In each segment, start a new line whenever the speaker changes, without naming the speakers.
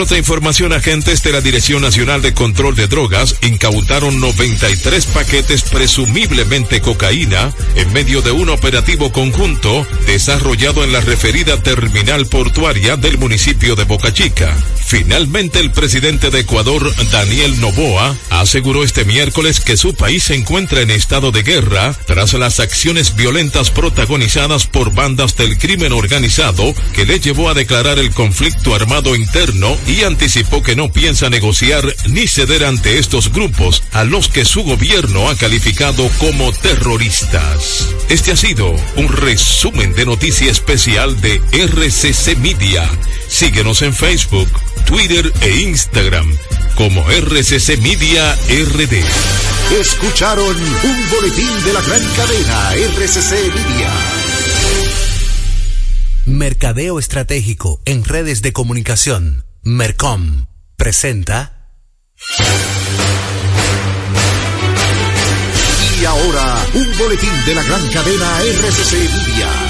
Otra información, agentes de la Dirección Nacional de Control de Drogas incautaron 93 paquetes presumiblemente cocaína en medio de un operativo conjunto desarrollado en la referida terminal portuaria del municipio de Boca Chica. Finalmente, el presidente de Ecuador, Daniel Novoa, aseguró este miércoles que su país se encuentra en estado de guerra tras las acciones violentas protagonizadas por bandas del crimen organizado que le llevó a declarar el conflicto armado interno y anticipó que no piensa negociar ni ceder ante estos grupos a los que su gobierno ha calificado como terroristas. Este ha sido un resumen de noticia especial de RCC Media. Síguenos en Facebook, Twitter e Instagram como RCC Media RD.
Escucharon un boletín de la gran cadena RCC Media.
Mercadeo Estratégico en redes de comunicación. Mercom presenta.
Y ahora, un boletín de la gran cadena RCC Media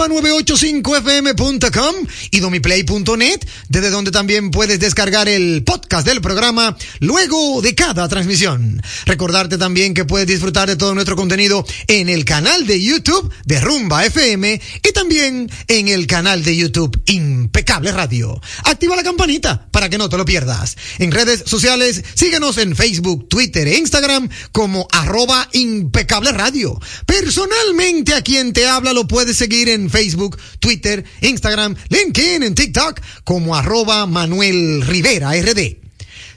rumba985fm.com y domiplay.net, desde donde también puedes descargar el podcast del programa luego de cada transmisión. Recordarte también que puedes disfrutar de todo nuestro contenido en el canal de YouTube de Rumba FM y también en el canal de YouTube Impecable Radio. Activa la campanita para que no te lo pierdas. En redes sociales, síguenos en Facebook, Twitter e Instagram como arroba impecable radio. Personalmente a quien te habla lo puedes seguir en Facebook, Twitter, Instagram, LinkedIn, en TikTok como arroba Manuel Rivera RD.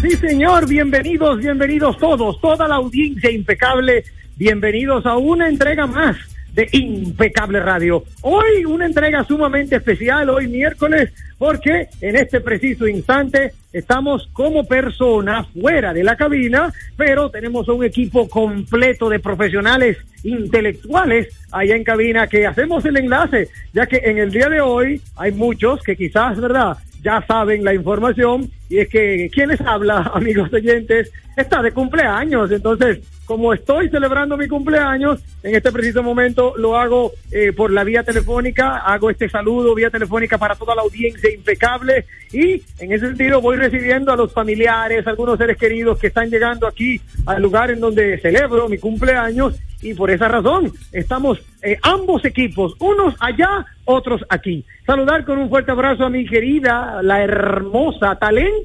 Sí, señor, bienvenidos, bienvenidos todos, toda la audiencia impecable, bienvenidos a una entrega más de Impecable Radio. Hoy una entrega sumamente especial, hoy miércoles, porque en este preciso instante estamos como personas fuera de la cabina, pero tenemos un equipo completo de profesionales intelectuales allá en cabina que hacemos el enlace, ya que en el día de hoy hay muchos que quizás, ¿verdad? Ya saben la información y es que quienes habla, amigos oyentes, está de cumpleaños, entonces como estoy celebrando mi cumpleaños, en este preciso momento lo hago eh, por la vía telefónica, hago este saludo vía telefónica para toda la audiencia impecable. Y en ese sentido voy recibiendo a los familiares, algunos seres queridos que están llegando aquí al lugar en donde celebro mi cumpleaños. Y por esa razón estamos eh, ambos equipos, unos allá, otros aquí. Saludar con un fuerte abrazo a mi querida, la hermosa, talento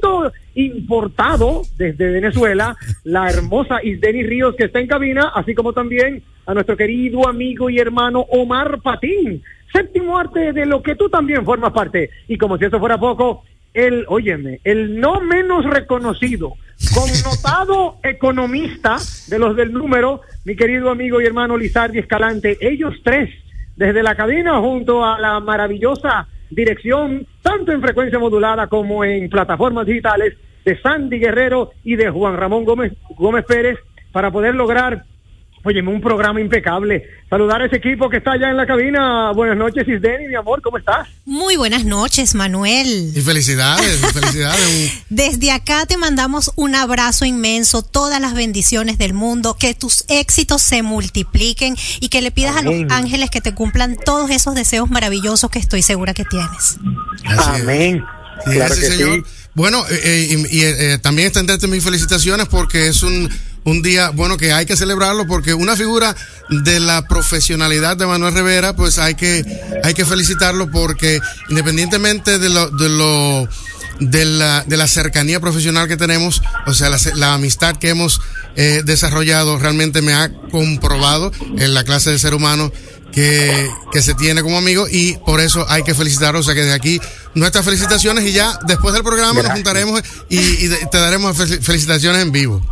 importado desde Venezuela, la hermosa Isdeni Ríos que está en cabina, así como también a nuestro querido amigo y hermano Omar Patín, séptimo arte de lo que tú también formas parte. Y como si eso fuera poco, el, óyeme, el no menos reconocido, connotado economista de los del número, mi querido amigo y hermano Lizardi Escalante, ellos tres, desde la cabina junto a la maravillosa dirección, tanto en frecuencia modulada como en plataformas digitales, de Sandy Guerrero y de Juan Ramón Gómez, Gómez Pérez, para poder lograr Óyeme, un programa impecable. Saludar a ese equipo que está allá en la cabina. Buenas noches, Isdeni, mi amor, ¿cómo estás?
Muy buenas noches, Manuel.
Y felicidades, felicidades.
Desde acá te mandamos un abrazo inmenso, todas las bendiciones del mundo, que tus éxitos se multipliquen y que le pidas
Amén.
a los ángeles que te cumplan todos esos deseos maravillosos que estoy segura que tienes.
Así es.
Amén.
Sí,
claro
sí,
que
señor.
sí.
Bueno, eh, eh, y, y, eh, también extenderte mis felicitaciones porque es un, un día, bueno, que hay que celebrarlo porque una figura de la profesionalidad de Manuel Rivera, pues hay que, hay que felicitarlo porque independientemente de lo, de lo, de la, de la cercanía profesional que tenemos, o sea, la, la amistad que hemos eh, desarrollado realmente me ha comprobado en la clase de ser humano que, que se tiene como amigo y por eso hay que felicitarlo. O sea que de aquí nuestras felicitaciones y ya después del programa nos juntaremos y, te daremos fel- felicitaciones en vivo.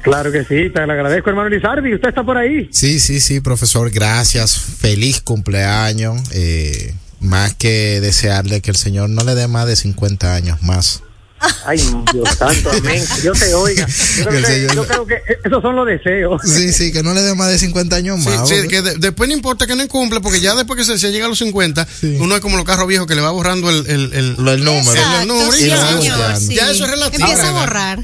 Claro que sí, te lo agradezco, hermano Lizardi. ¿Usted está por ahí?
Sí, sí, sí, profesor, gracias. Feliz cumpleaños. Eh, más que desearle que el Señor no le dé más de 50 años más.
Ay, Dios santo, amén. Dios te oiga. Yo creo, que,
Señor-
yo creo que esos son los deseos.
Sí, sí, que no le dé más de 50 años
Sí,
más.
sí,
porque-
que de- después no importa que no incumple, porque ya después que se, se llega a los 50,
Sí.
uno es como los carros viejos que le va borrando el, el, el,
número.
Exacto,
el número y
sí,
ya.
señor, sí.
Ya eso es relativo.
Empieza a borrar.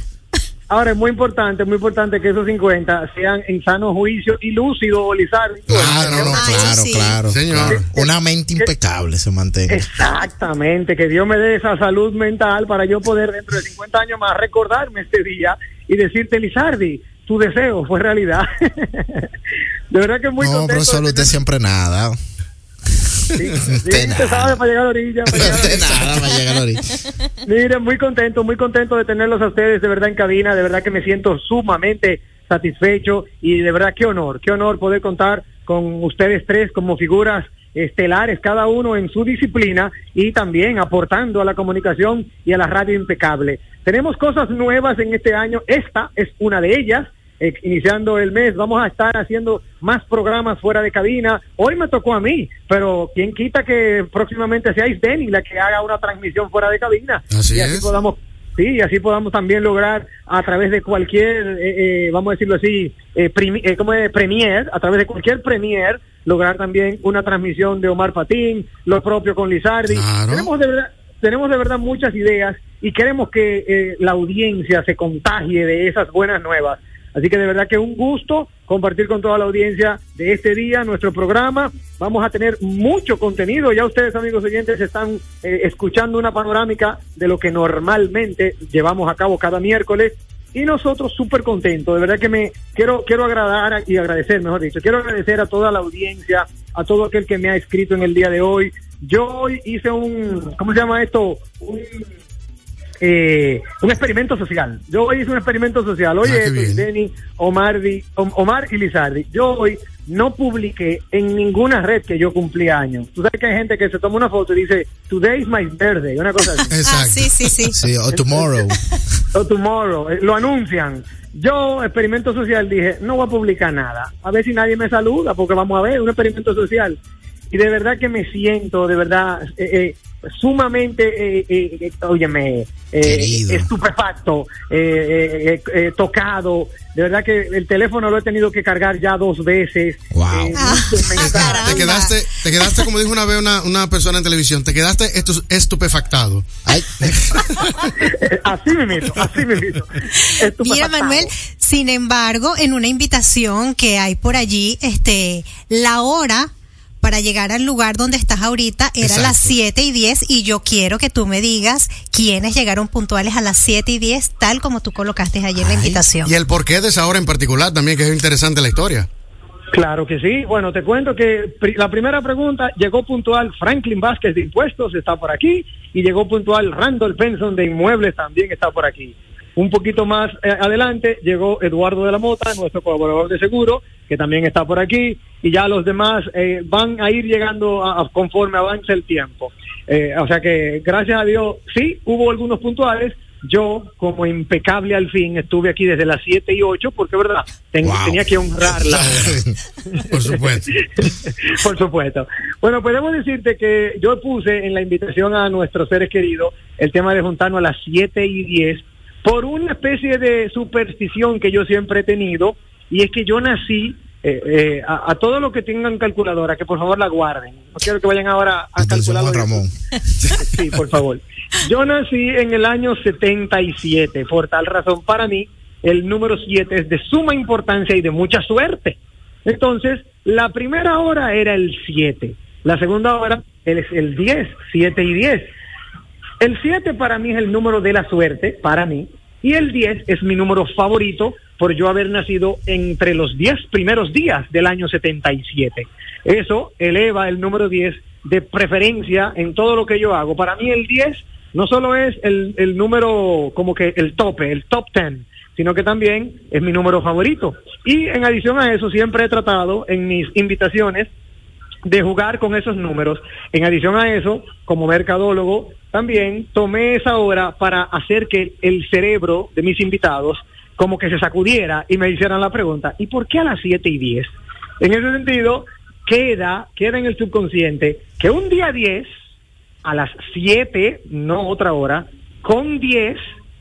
Ahora es muy importante, muy importante que esos 50 sean en sano juicio y lúcido, Lizardi.
Claro, no,
Ay,
claro,
sí.
claro,
Señor.
claro. Una mente impecable se mantenga.
Exactamente, que Dios me dé esa salud mental para yo poder dentro de 50 años más recordarme este día y decirte, Lizardi, tu deseo fue realidad. de verdad que muy
No,
contento.
profesor,
de
usted siempre nada.
Sí, sí,
usted
usted
nada.
sabe para llegar a la orilla. para llegar a la
Usted
orilla.
nada va a llegar ahorita.
Miren, muy contento, muy contento de tenerlos a ustedes de verdad en cabina, de verdad que me siento sumamente satisfecho y de verdad qué honor, qué honor poder contar con ustedes tres como figuras estelares, cada uno en su disciplina y también aportando a la comunicación y a la radio impecable. Tenemos cosas nuevas en este año, esta es una de ellas. Eh, iniciando el mes, vamos a estar haciendo más programas fuera de cabina. Hoy me tocó a mí, pero quién quita que próximamente sea Isdeni la que haga una transmisión fuera de cabina
Así
y así
es.
podamos sí y así podamos también lograr a través de cualquier eh, eh, vamos a decirlo así eh, eh, ¿cómo es? premier a través de cualquier premier lograr también una transmisión de Omar Patín lo propio con Lizardi
Claro.
tenemos de verdad tenemos de verdad muchas ideas y queremos que eh, la audiencia se contagie de esas buenas nuevas Así que de verdad que un gusto compartir con toda la audiencia de este día nuestro programa. Vamos a tener mucho contenido. Ya ustedes, amigos oyentes, están eh, escuchando una panorámica de lo que normalmente llevamos a cabo cada miércoles. Y nosotros súper contentos. De verdad que me quiero, quiero agradar y agradecer, mejor dicho. Quiero agradecer a toda la audiencia, a todo aquel que me ha escrito en el día de hoy. Yo hoy hice un, ¿cómo se llama esto? Un eh, un experimento social. Yo hoy hice un experimento social. Oye,
Ah,
esto. Denny, Omar, Omar y Lizardi. Yo hoy no publiqué en ninguna red que yo cumplí años. Tú sabes que hay gente que se toma una foto y dice, Today is my birthday, una cosa así.
Exacto.
Ah, sí, sí, sí.
Sí, o tomorrow.
o tomorrow, eh, lo anuncian. Yo, experimento social, dije, no voy a publicar nada. A ver si nadie me saluda, porque vamos a ver, un experimento social. Y de verdad que me siento, de verdad, eh, eh, sumamente, eh, eh, eh, óyeme, eh, estupefacto, eh, eh, eh, eh, tocado. De verdad que el teléfono lo he tenido que cargar ya dos veces.
Wow.
Eh,
caramba.
Te quedaste, te quedaste, como dijo una vez una, una persona en televisión, te quedaste estu- estupefactado.
Ay,
así me meto, así me meto.
Mira, Manuel, sin embargo, en una invitación que hay por allí, este, la hora para llegar al lugar donde estás ahorita era
Exacto.
las 7 y 10 y yo quiero que tú me digas quiénes llegaron puntuales a las 7 y 10, tal como tú colocaste ayer en la invitación.
Y el porqué de esa hora en particular también, que es interesante la historia.
Claro que sí. Bueno, te cuento que pri- la primera pregunta llegó puntual Franklin Vázquez de Impuestos, está por aquí, y llegó puntual Randall Benson de Inmuebles, también está por aquí. Un poquito más eh, adelante llegó Eduardo de la Mota, nuestro colaborador de seguro, que también está por aquí, y ya los demás eh, van a ir llegando a- a- conforme avance el tiempo. Eh, o sea que, gracias a Dios, sí, hubo algunos puntuales. Yo, como impecable al fin, estuve aquí desde las 7 y 8, porque, verdad, ten-
Wow.
tenía que honrar la hora.
Por supuesto.
Por supuesto. Bueno, podemos decirte que yo puse en la invitación a nuestros seres queridos el tema de juntarnos a las 7 y 10 por una especie de superstición que yo siempre he tenido y es que yo nací eh, eh, a, a todos los que tengan calculadora que por favor la guarden. No quiero que vayan ahora a
atención
calcular.
Ramón.
Sí, por favor. Yo nací en el año 77, por tal razón para mí el número 7 es de suma importancia y de mucha suerte. Entonces, la primera hora era el 7, la segunda hora es el 10, 7 y 10. El 7 para mí es el número de la suerte, para mí, y el 10 es mi número favorito por yo haber nacido entre los 10 primeros días del año 77. Eso eleva el número 10 de preferencia en todo lo que yo hago. Para mí el 10 no solo es el, el número como que el tope, el top 10, sino que también es mi número favorito. Y en adición a eso, siempre he tratado en mis invitaciones de jugar con esos números. En adición a eso, como mercadólogo, también tomé esa hora para hacer que el cerebro de mis invitados como que se sacudiera y me hicieran la pregunta, ¿y por qué a las 7 y 10? En ese sentido, queda, queda en el subconsciente que un día 10, a las 7, no otra hora, con 10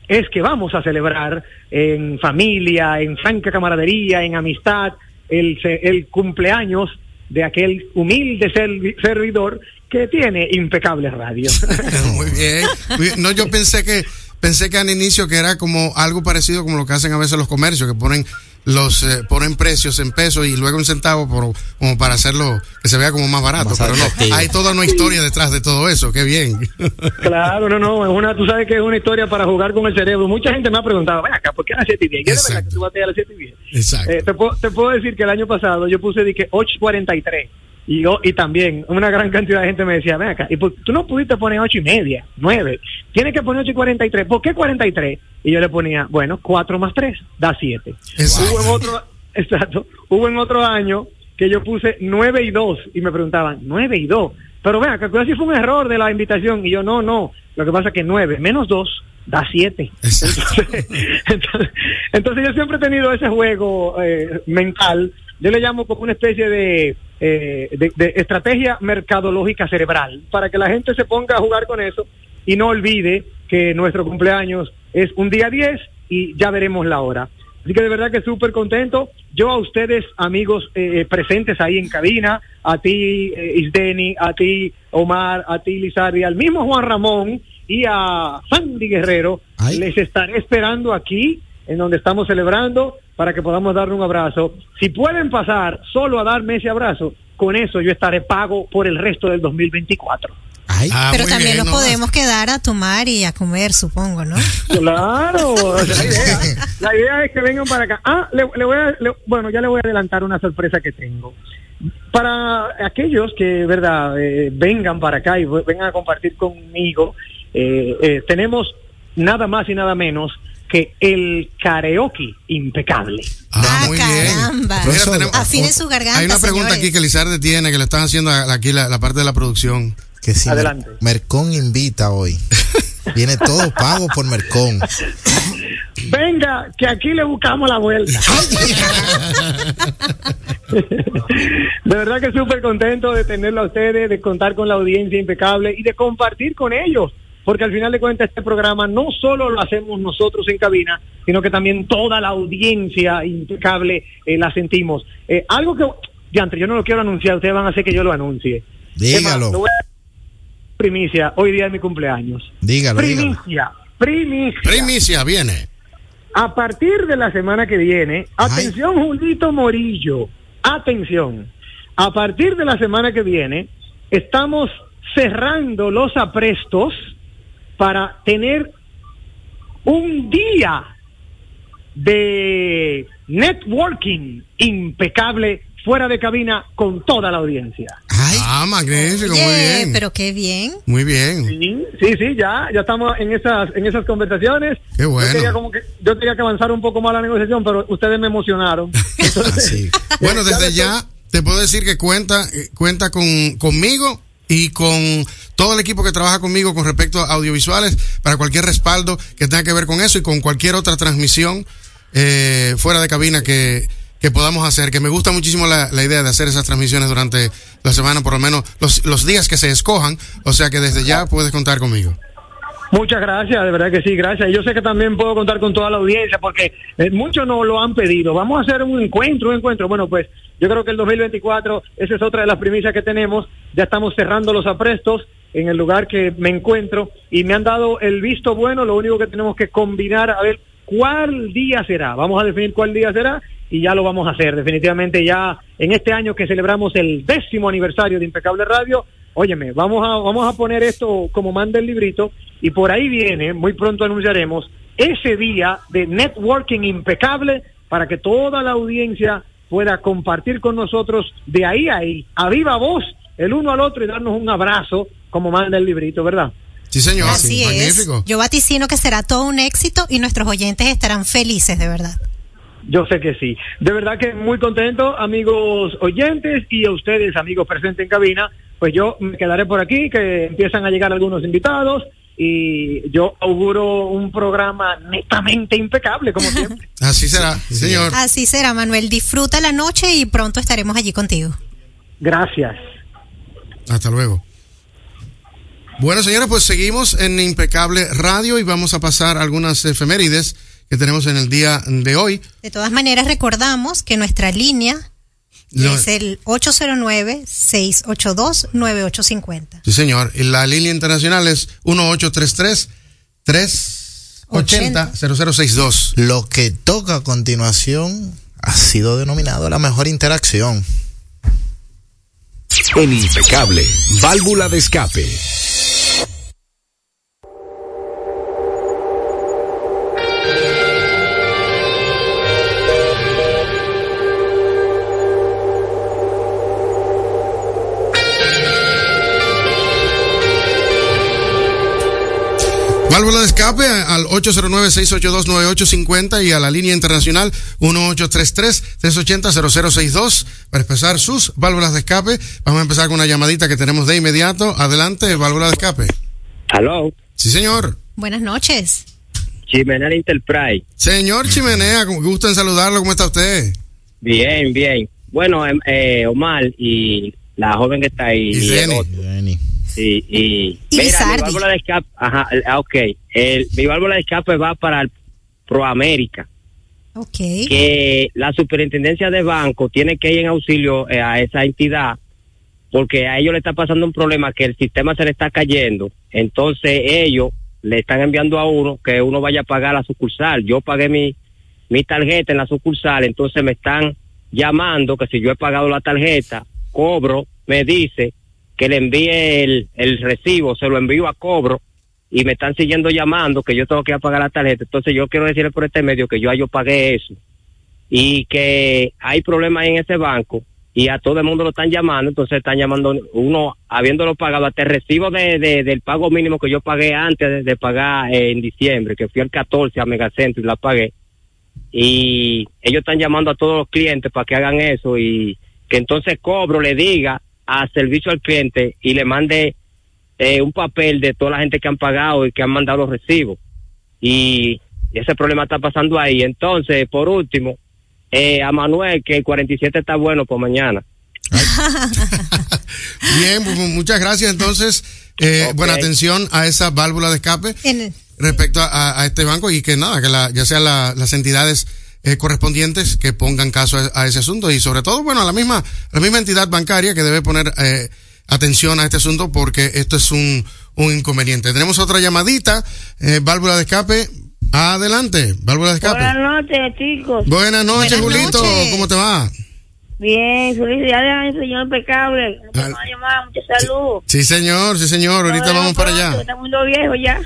es que vamos a celebrar en familia, en franca camaradería, en amistad, el, el cumpleaños de aquel humilde servi- servidor que tiene impecable radio.
Muy bien. Muy bien. No, yo pensé que pensé que al inicio que era como algo parecido como lo que hacen a veces los comercios, que ponen los eh, ponen precios en pesos y luego un centavo por, como para hacerlo que se vea como más barato,
Más
pero no, hay toda una historia detrás de todo eso, qué bien.
claro, no, no, es una, tú sabes que es una historia para jugar con el cerebro. Mucha gente me ha preguntado, ven acá, ¿por qué a las 7 y 10? ¿Y es de verdad
Exacto.
que tú bateas a las 7 y 10?
Exacto.
Eh, te, puedo, te puedo decir que el año pasado yo puse que 8.43 y, yo, y también una gran cantidad de gente me decía, ven acá, y por- tú no pudiste poner ocho y media, 9, tienes que poner 8 y 43, ¿por qué 43? Y yo le ponía, bueno, 4 más 3 da 7.
Exacto.
Hubo en otro, exacto, hubo en otro año que yo puse 9 y 2 y me preguntaban, 9 y 2, pero vean, que así fue un error de la invitación y yo, no, no, lo que pasa es que 9 menos 2 da 7.
Exacto.
Entonces, entonces, entonces yo siempre he tenido ese juego eh, mental, yo le llamo como una especie de, eh, de, de estrategia mercadológica cerebral, para que la gente se ponga a jugar con eso y no olvide que nuestro cumpleaños es un día 10 y ya veremos la hora. Así que de verdad que súper contento. Yo a ustedes, amigos eh, presentes ahí en cabina, a ti, eh, Isdeni, a ti, Omar, a ti, Lizardi, al mismo Juan Ramón y a Sandy Guerrero,
Ay.
les estaré esperando aquí, en donde estamos celebrando, para que podamos darle un abrazo. Si pueden pasar solo a darme ese abrazo, con eso yo estaré pago por el resto del 2024.
Ay,
Ah,
Pero también
bien,
nos
no,
podemos quedar a tomar y a comer, supongo, ¿no?
Claro, la idea. La idea es que vengan para acá. Ah, le, le voy a, le- bueno, ya le voy a adelantar una sorpresa que tengo. Para aquellos que, verdad, eh, vengan para acá y vengan a compartir conmigo, eh, eh, tenemos nada más y nada menos que el karaoke impecable.
Ah,
Ah,
muy bien.
caramba.
Mira, tenemos-
Afine su garganta,
Hay una pregunta
señores.
aquí que Lizarde tiene, que le están haciendo aquí la, la parte de la producción.
que si
Adelante.
Mer- Mercón invita hoy. Viene todo pago por Mercón.
Venga, que aquí le buscamos la vuelta. de verdad que súper contento de tenerlo a ustedes, de contar con la audiencia impecable y de compartir con ellos. Porque al final de cuentas este programa no solo lo hacemos nosotros en cabina, sino que también toda la audiencia impecable eh, la sentimos. Eh, algo que, diantre, yo no lo quiero anunciar, ustedes van a hacer que yo lo anuncie.
Dígalo.
Primicia, hoy día es mi cumpleaños.
Dígalo, dígalo.
Primicia, primicia.
Primicia, viene.
A partir de la semana que viene, atención Julito Morillo, atención. A partir de la semana que viene, estamos cerrando los aprestos para tener un día de networking impecable fuera de cabina con toda la audiencia.
Ah, magnífico, muy
Oye,
bien.
pero qué bien.
Muy bien.
Sí, sí, sí, ya, ya estamos en esas, en esas conversaciones.
Qué bueno.
Yo como que, yo quería que avanzara un poco más la negociación, pero ustedes me emocionaron. Entonces,
Bueno, desde ya te puedo decir que cuenta, eh, cuenta con, conmigo y con todo el equipo que trabaja conmigo con respecto a audiovisuales para cualquier respaldo que tenga que ver con eso y con cualquier otra transmisión eh, fuera de cabina que, que podamos hacer, que me gusta muchísimo la, la idea de hacer esas transmisiones durante la semana, por lo menos los, los días que se escojan, o sea que desde ya puedes contar conmigo.
Muchas gracias, de verdad que sí, gracias. Yo sé que también puedo contar con toda la audiencia porque eh, muchos nos lo han pedido. Vamos a hacer un encuentro, un encuentro. Bueno, pues yo creo que el 2024, esa es otra de las primicias que tenemos. Ya estamos cerrando los aprestos en el lugar que me encuentro y me han dado el visto bueno. Lo único que tenemos que combinar a ver cuál día será. Vamos a definir cuál día será y ya lo vamos a hacer. Definitivamente ya en este año que celebramos el décimo aniversario de Impecable Radio, óyeme, vamos a, vamos a poner esto como manda el librito y por ahí viene, muy pronto anunciaremos, ese día de networking impecable para que toda la audiencia pueda compartir con nosotros de ahí a ahí, a viva voz, el uno al otro y darnos un abrazo como manda el librito, ¿verdad?
Sí, señor.
Así es.
Magnífico.
Yo vaticino que será todo un éxito y nuestros oyentes estarán felices, de verdad.
Yo sé que sí. De verdad que muy contento, amigos oyentes y a ustedes, amigos presentes en cabina. Pues yo me quedaré por aquí, que empiezan a llegar algunos invitados y yo auguro un programa netamente impecable, como siempre.
Así será, sí, señor.
Así será, Manuel. Disfruta la noche y pronto estaremos allí contigo.
Gracias.
Hasta luego. Bueno, señores, pues seguimos en Impecable Radio y vamos a pasar algunas efemérides que tenemos en el día de hoy.
De todas maneras, recordamos que nuestra línea es el 809-682-9850.
Sí, señor. Y la línea internacional es 1833 380 0062.
Lo que toca a continuación ha sido denominado la mejor interacción.
En Impecable, válvula de escape.
Válvula de escape al 809-682-9850 y a la línea internacional 1833-380-0062 para empezar sus válvulas de escape. Vamos a empezar con una llamadita que tenemos de inmediato. Adelante, válvula de escape.
Aló,
Sí, señor.
Buenas noches.
Chimenel Enterprise.
Señor Chimenea, con gusto en saludarlo. ¿Cómo está usted?
Bien, bien. Bueno, em, eh, Omar y la joven que está ahí.
Y Jenny.
Sí, y.
Y
mira, mi válvula de escape. Ajá, ah, ok. El, mi válvula de escape va para el Proamérica.
Ok.
Que la superintendencia de banco tiene que ir en auxilio eh, a esa entidad porque a ellos le está pasando un problema que el sistema se le está cayendo. Entonces ellos le están enviando a uno que uno vaya a pagar la sucursal. Yo pagué mi, mi tarjeta en la sucursal, entonces me están llamando que si yo he pagado la tarjeta, cobro, me dice que le envíe el, el recibo, se lo envío a cobro y me están siguiendo llamando que yo tengo que pagar la tarjeta. Entonces yo quiero decirle por este medio que yo, yo pagué eso y que hay problemas en ese banco y a todo el mundo lo están llamando, entonces están llamando uno habiéndolo pagado hasta el recibo de, de- del pago mínimo que yo pagué antes de, de pagar eh, en diciembre, que fui el 14 a Megacentro y la pagué. Y ellos están llamando a todos los clientes para que hagan eso y que entonces cobro le diga a servicio al cliente y le mande eh, un papel de toda la gente que han pagado y que han mandado los recibos. Y ese problema está pasando ahí. Entonces, por último, eh, a Manuel, que el 47 está bueno por mañana.
Bien, pues, muchas gracias. Entonces, eh,
Ok.
buena atención a esa válvula de escape respecto a, a este banco y que nada, que la, ya sean la- las entidades eh, correspondientes que pongan caso a, a ese asunto y sobre todo, bueno, a la misma, la misma entidad bancaria que debe poner eh, atención a este asunto porque esto es un, un inconveniente. Tenemos otra llamadita, eh, válvula de escape. Adelante, válvula de escape.
Buenas noches, chicos.
Buenas noches,
Buenas
Julito.
noches.
¿Cómo te va?
Bien, felicidades al señor impecable. Llamadas, mucha salud.
Sí, señor, sí, señor. Ahorita vamos para
pronto,
allá.
Estamos muy viejos ya.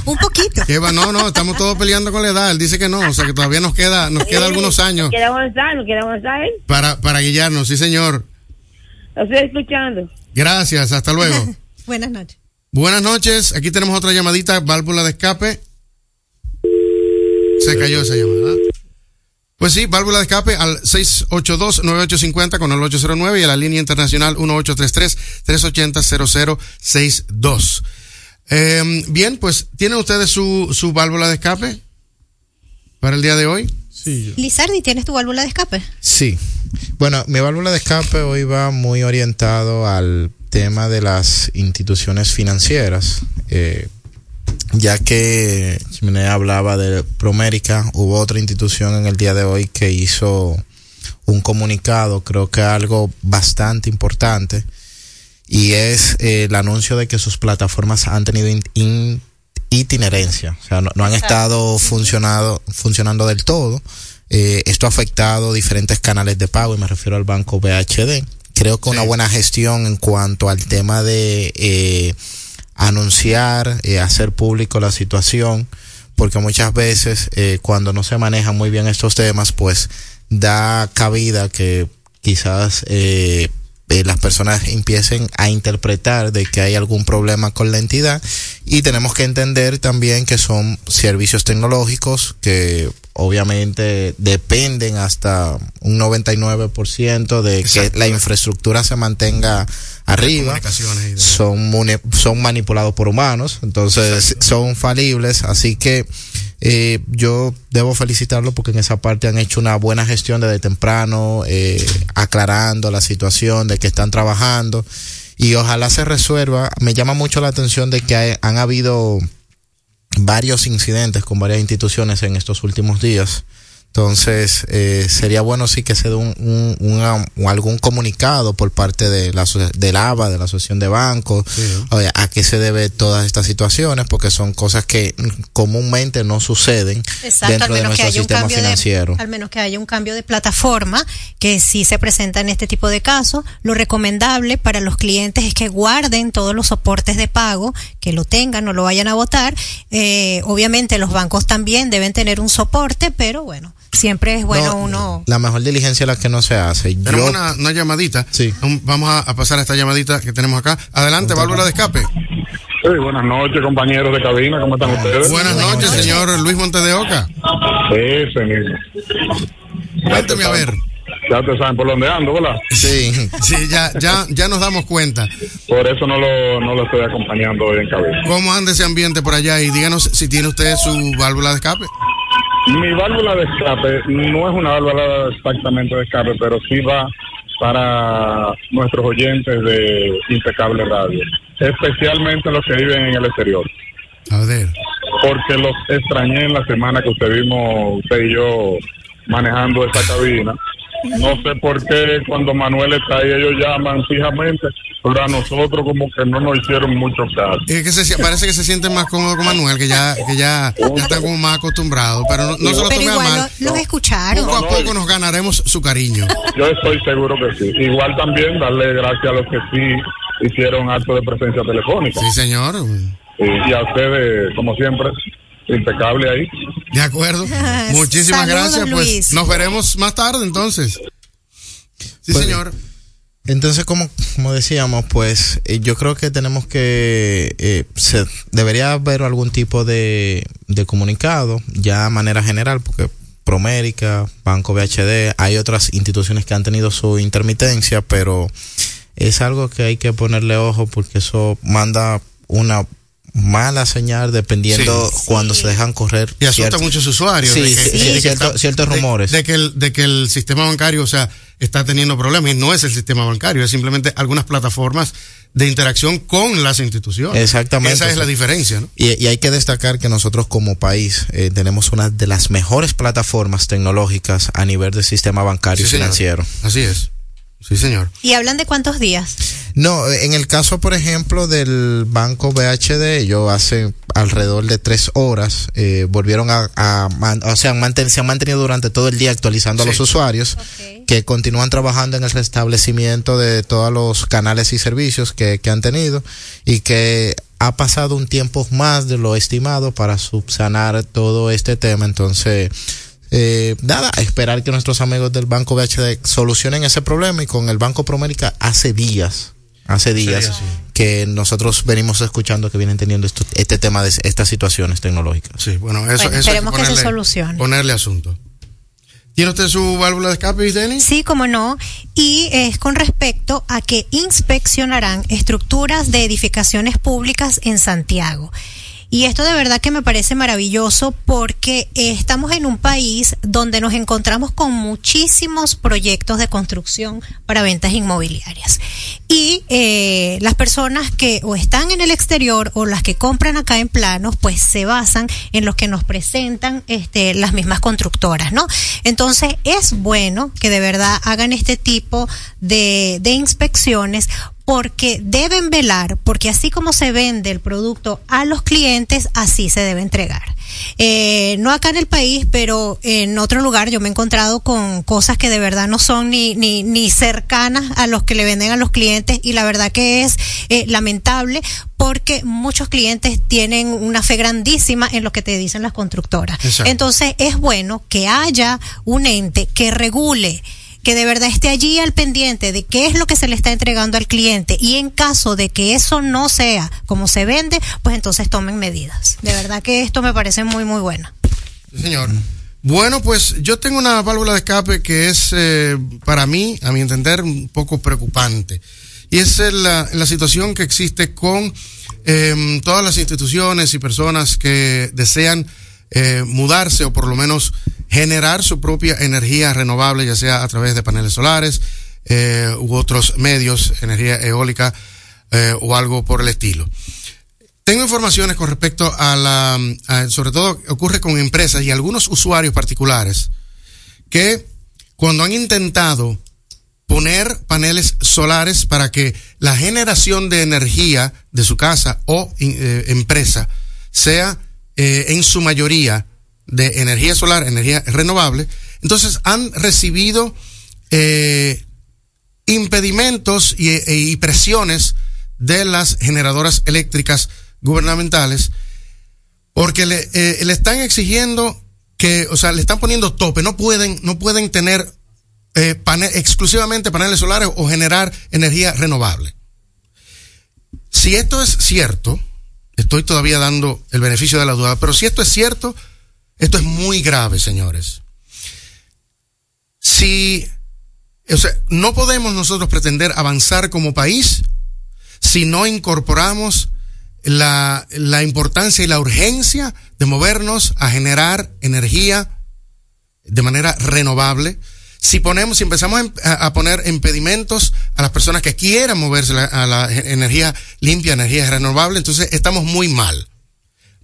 un poquito.
No, no, estamos todos peleando con la edad. Él dice que no, o sea que todavía nos queda, nos queda algunos años
Nos queda avanzar, nos queda avanzar.
para, para guiarnos, sí señor.
Lo estoy escuchando.
Gracias, hasta luego.
Buenas noches.
Buenas noches, aquí tenemos otra llamadita, válvula de escape. Se cayó esa llamada. Pues sí, válvula de escape al 682-9850 con el 809 y a la línea internacional 1833-380-0062. Eh, bien, pues, ¿tienen ustedes su, su válvula de escape para el día de hoy?
Sí,
Lizardi, ¿tienes tu válvula de escape?
Sí. Bueno, mi válvula de escape hoy va muy orientado al tema de las instituciones financieras. Eh, ya que Chimene hablaba de Promérica, hubo otra institución en el día de hoy que hizo un comunicado, creo que algo bastante importante, y es eh, el anuncio de que sus plataformas han tenido in- in- itinerencia, o sea, no, no han estado funcionado, funcionando del todo. Eh, esto ha afectado diferentes canales de pago, y me refiero al banco BHD. Creo que una buena gestión en cuanto al tema de eh, anunciar, eh, hacer público la situación, porque muchas veces eh, cuando no se manejan muy bien estos temas, pues da cabida que quizás eh, eh, las personas empiecen a interpretar de que hay algún problema con la entidad. Y tenemos que entender también que son servicios tecnológicos que obviamente dependen hasta un 99% de que la infraestructura se mantenga arriba son son manipulados por humanos, entonces son falibles, así que eh, yo debo felicitarlo porque en esa parte han hecho una buena gestión desde temprano, eh, aclarando la situación de que están trabajando y ojalá se resuelva. Me llama mucho la atención de que hay- han habido varios incidentes con varias instituciones en estos últimos días. Entonces, eh, sería bueno sí que se dé un, un- un- algún comunicado por parte de la, del ABA, de la Asociación de Bancos, oye, a qué se debe todas estas situaciones, porque son cosas que comúnmente no suceden
Exacto,
dentro de nuestro sistema financiero.
de, al menos que haya un cambio de plataforma que sí se presenta en este tipo de casos. Lo recomendable para los clientes es que guarden todos los soportes de pago, que lo tengan, no lo vayan a votar. Eh, obviamente los bancos también deben tener un soporte, pero bueno, siempre es bueno
No,
uno.
La mejor diligencia es la que no se hace.
Tenemos
Yo,
una, una llamadita.
Sí.
Vamos a, a pasar a esta llamadita que tenemos acá. Adelante, válvula de escape.
Sí, buenas noches, compañeros de cabina, ¿cómo están ustedes?
Buenas noches, señor Luis Montes de Oca.
Ese mismo.
Cuénteme a ver.
Ya te saben por dónde ando, ¿verdad?
sí.
Sí, ya, ya, ya nos damos cuenta.
Por eso no lo, no lo estoy acompañando hoy en cabina.
¿Cómo anda ese ambiente por allá? Y díganos si tiene usted su válvula de escape.
Mi válvula de escape no es una válvula exactamente de escape, pero sí va para nuestros oyentes de Impecable Radio, especialmente los que viven en el exterior,
A ver.
porque los extrañé en la semana que usted vimos, usted y yo manejando esa cabina. No sé por qué cuando Manuel está ahí ellos llaman fijamente, pero a nosotros como que no nos hicieron mucho caso.
Es que se, parece que se siente más cómodo con Manuel, que ya, que ya, ya está como más acostumbrado. Pero no, no se lo
pero
tome a
igual
mal.
lo- los escucharon.
Poco a poco nos ganaremos su cariño.
Yo estoy seguro que sí. Igual también darle gracias a los que sí hicieron acto de presencia telefónica.
Sí, señor.
Y, y a ustedes, como siempre, impecable ahí.
De acuerdo. Muchísimas
Saludos,
gracias. Pues nos veremos más tarde entonces. Sí,
Pues,
señor.
Entonces, como, como decíamos, pues eh, yo creo que tenemos que, eh, se, debería haber algún tipo de, de comunicado, ya a manera general, porque Promérica, Banco BHD, hay otras instituciones que han tenido su intermitencia, pero es algo que hay que ponerle ojo porque eso manda una mala señal dependiendo
Sí.
cuando se dejan correr.
Y asusta a muchos usuarios.
Sí,
de que-
sí,
de que
cierto-
está-
ciertos
de-
rumores.
De, que el, de que el sistema bancario, o sea, está teniendo problemas y no es el sistema bancario, es simplemente algunas plataformas de interacción con las instituciones.
Exactamente.
Esa es la diferencia, ¿no?
Y, y hay que destacar que nosotros como país eh, tenemos una de las mejores plataformas tecnológicas a nivel del sistema bancario
Sí,
y
señor.
financiero.
Así es. Sí, señor.
¿Y hablan de cuántos días?
No, en el caso, por ejemplo, del banco BHD, ellos hace alrededor de tres horas eh, volvieron a, a man- o sea, manten- se han mantenido durante todo el día actualizando a los usuarios que continúan trabajando en el restablecimiento de todos los canales y servicios que, que han tenido y que ha pasado un tiempo más de lo estimado para subsanar todo este tema. Entonces, eh, nada, a esperar que nuestros amigos del Banco BHD solucionen ese problema y con el Banco Promérica hace días, hace días
sí.
que nosotros venimos escuchando que vienen teniendo esto- este tema de estas situaciones tecnológicas.
Sí, bueno, eso,
Bueno,
eso
esperemos que se
ponerle-
solucione.
Ponerle asunto. ¿Tiene usted su válvula de escape, Denny?
Sí, como no. Y es con respecto a que inspeccionarán estructuras de edificaciones públicas en Santiago. Y esto de verdad que me parece maravilloso porque estamos en un país donde nos encontramos con muchísimos proyectos de construcción para ventas inmobiliarias. Y eh, las personas que o están en el exterior o las que compran acá en planos, pues se basan en los que nos presentan este, las mismas constructoras, ¿no? Entonces es bueno que de verdad hagan este tipo de, de inspecciones porque deben velar, porque así como se vende el producto a los clientes, así se debe entregar. Eh, no acá en el país, pero en otro lugar yo me he encontrado con cosas que de verdad no son ni, ni, ni cercanas a los que le venden a los clientes y la verdad que es eh, lamentable porque muchos clientes tienen una fe grandísima en lo que te dicen las constructoras.
Exacto.
Entonces es bueno que haya un ente que regule que de verdad esté allí al pendiente de qué es lo que se le está entregando al cliente y en caso de que eso no sea como se vende, pues entonces tomen medidas. De verdad que esto me parece muy, muy bueno.
Sí, señor. Bueno, pues yo tengo una válvula de escape que es eh, para mí, a mi entender, un poco preocupante. Y es la, la situación que existe con eh, todas las instituciones y personas que desean eh, mudarse o por lo menos generar su propia energía renovable, ya sea a través de paneles solares eh, u otros medios, energía eólica eh, o algo por el estilo. Tengo informaciones con respecto a la, sobre todo ocurre con empresas y algunos usuarios particulares que cuando han intentado poner paneles solares para que la generación de energía de su casa o eh, empresa sea eh, en su mayoría de energía solar, energía renovable, entonces han recibido eh, impedimentos y, e- y presiones de las generadoras eléctricas gubernamentales porque le, eh, le están exigiendo que, o sea, le están poniendo tope, no pueden, no pueden tener eh, exclusivamente paneles solares o generar energía renovable. Si esto es cierto, estoy todavía dando el beneficio de la duda, pero si esto es cierto, esto es muy grave, señores. Si, o sea, no podemos nosotros pretender avanzar como país si no incorporamos la, la importancia y la urgencia de movernos a generar energía de manera renovable. Si ponemos, si empezamos a, a poner impedimentos a las personas que quieran moverse a la energía limpia, energía renovable, entonces estamos muy mal.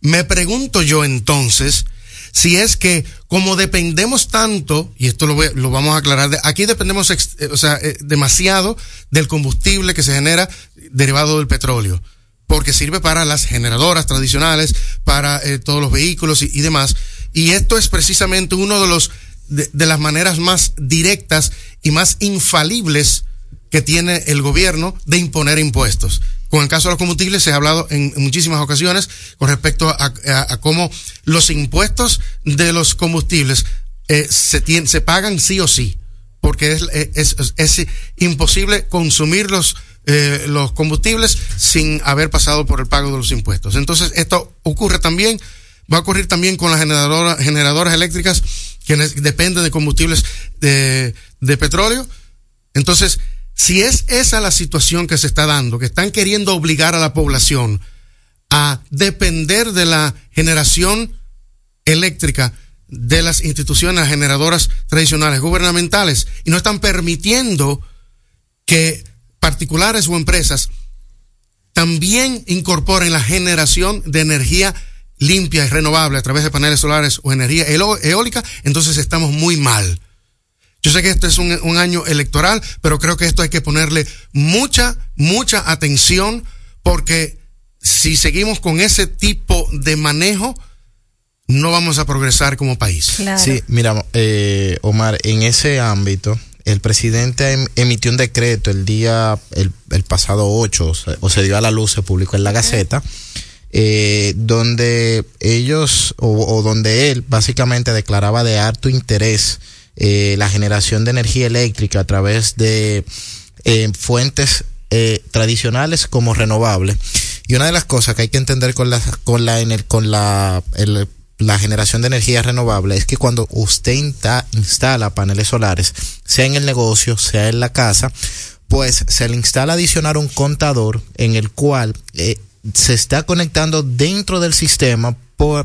Me pregunto yo entonces si es que como dependemos tanto, y esto lo, voy- lo vamos a aclarar, de- aquí dependemos eh, o sea, eh, demasiado del combustible que se genera derivado del petróleo, porque sirve para las generadoras tradicionales, para eh, todos los vehículos y demás. Y esto es precisamente uno de los de, las maneras más directas y más infalibles que tiene el gobierno de imponer impuestos. Con el caso de los combustibles se ha hablado en, muchísimas ocasiones con respecto a, cómo los impuestos de los combustibles eh, se, pagan sí o sí, porque es, es, es- es imposible consumir los, eh, los combustibles sin haber pasado por el pago de los impuestos. Entonces, esto ocurre también, va a ocurrir también con las generadoras, generadoras eléctricas que dependen de combustibles de, de petróleo. Entonces, si es esa la situación que se está dando, que están queriendo obligar a la población a depender de la generación eléctrica de las instituciones generadoras tradicionales gubernamentales y no están permitiendo que particulares o empresas también incorporen la generación de energía limpia y renovable a través de paneles solares o energía eólica, entonces estamos muy mal. Yo sé que este es un, un, año electoral, pero creo que esto hay que ponerle mucha, mucha atención porque si seguimos con ese tipo de manejo, no vamos a progresar como país.
Claro. Sí, mira, eh, Omar, en ese ámbito, el presidente em, emitió un decreto el día, el, el pasado 8, o se, dio a la luz, se publicó en la Gaceta, eh, donde ellos, o, donde él básicamente declaraba de harto interés eh, la generación de energía eléctrica a través de eh, fuentes eh, tradicionales como renovables. Y una de las cosas que hay que entender con la, con la, con la, la generación de energía renovable es que cuando usted instala paneles solares, sea en el negocio, sea en la casa, pues se le instala adicionar un contador en el cual eh, se está conectando dentro del sistema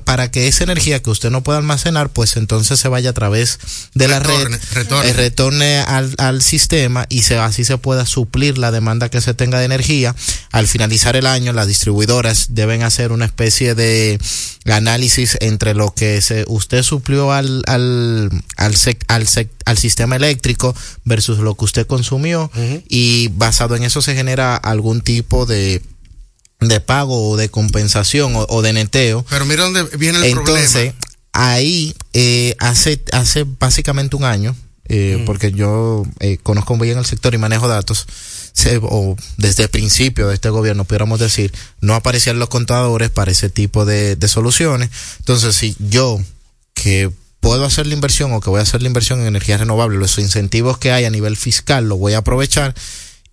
para que esa energía que usted no pueda almacenar, pues entonces se vaya a través de la red, retorne, eh, retorne al, al, sistema y se, así se pueda suplir la demanda que se tenga de energía. Al finalizar el año, las distribuidoras deben hacer una especie de análisis entre lo que se, usted suplió al, al, al, sec, al, sec, al sistema eléctrico versus lo que usted consumió uh -huh. y basado en eso se genera algún tipo de de pago o de compensación o, o de neteo.
Pero mira dónde viene el
Entonces,
problema.
ahí eh, hace hace básicamente un año, eh, mm. porque yo eh, conozco bien el sector y manejo datos, se, o desde el principio de este gobierno, pudiéramos decir, no aparecían los contadores para ese tipo de, de soluciones. Entonces, si yo que puedo hacer la inversión o que voy a hacer la inversión en energía renovable, los incentivos que hay a nivel fiscal lo voy a aprovechar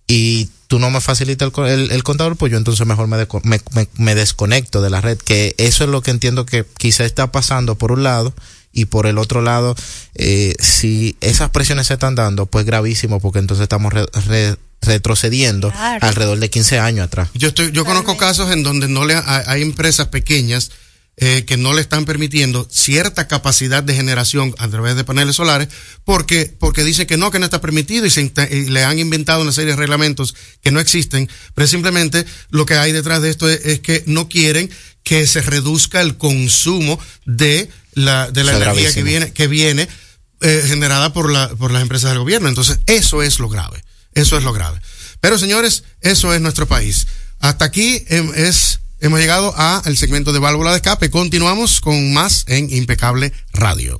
y tú no me facilitas el, el, el, contador, pues yo entonces mejor me, me, me, me, desconecto de la red, que eso es lo que entiendo que quizá está pasando por un lado y por el otro lado, eh, si esas presiones se están dando, pues gravísimo, porque entonces estamos re, re, retrocediendo claro. alrededor de 15 años atrás.
Yo estoy, yo conozco casos en donde no le hay, hay empresas pequeñas eh, que no le están permitiendo cierta capacidad de generación a través de paneles solares porque, porque dice que no, que no está permitido y, se, y le han inventado una serie de reglamentos que no existen, pero simplemente lo que hay detrás de esto es, es que no quieren que se reduzca el consumo de la, de la energía que viene, que viene eh, generada por, la, por las empresas del gobierno. Entonces, eso es lo grave. Eso es lo grave. Pero señores, eso es nuestro país. Hasta aquí eh, es hemos llegado al segmento de válvula de escape. Continuamos con más en Impecable Radio.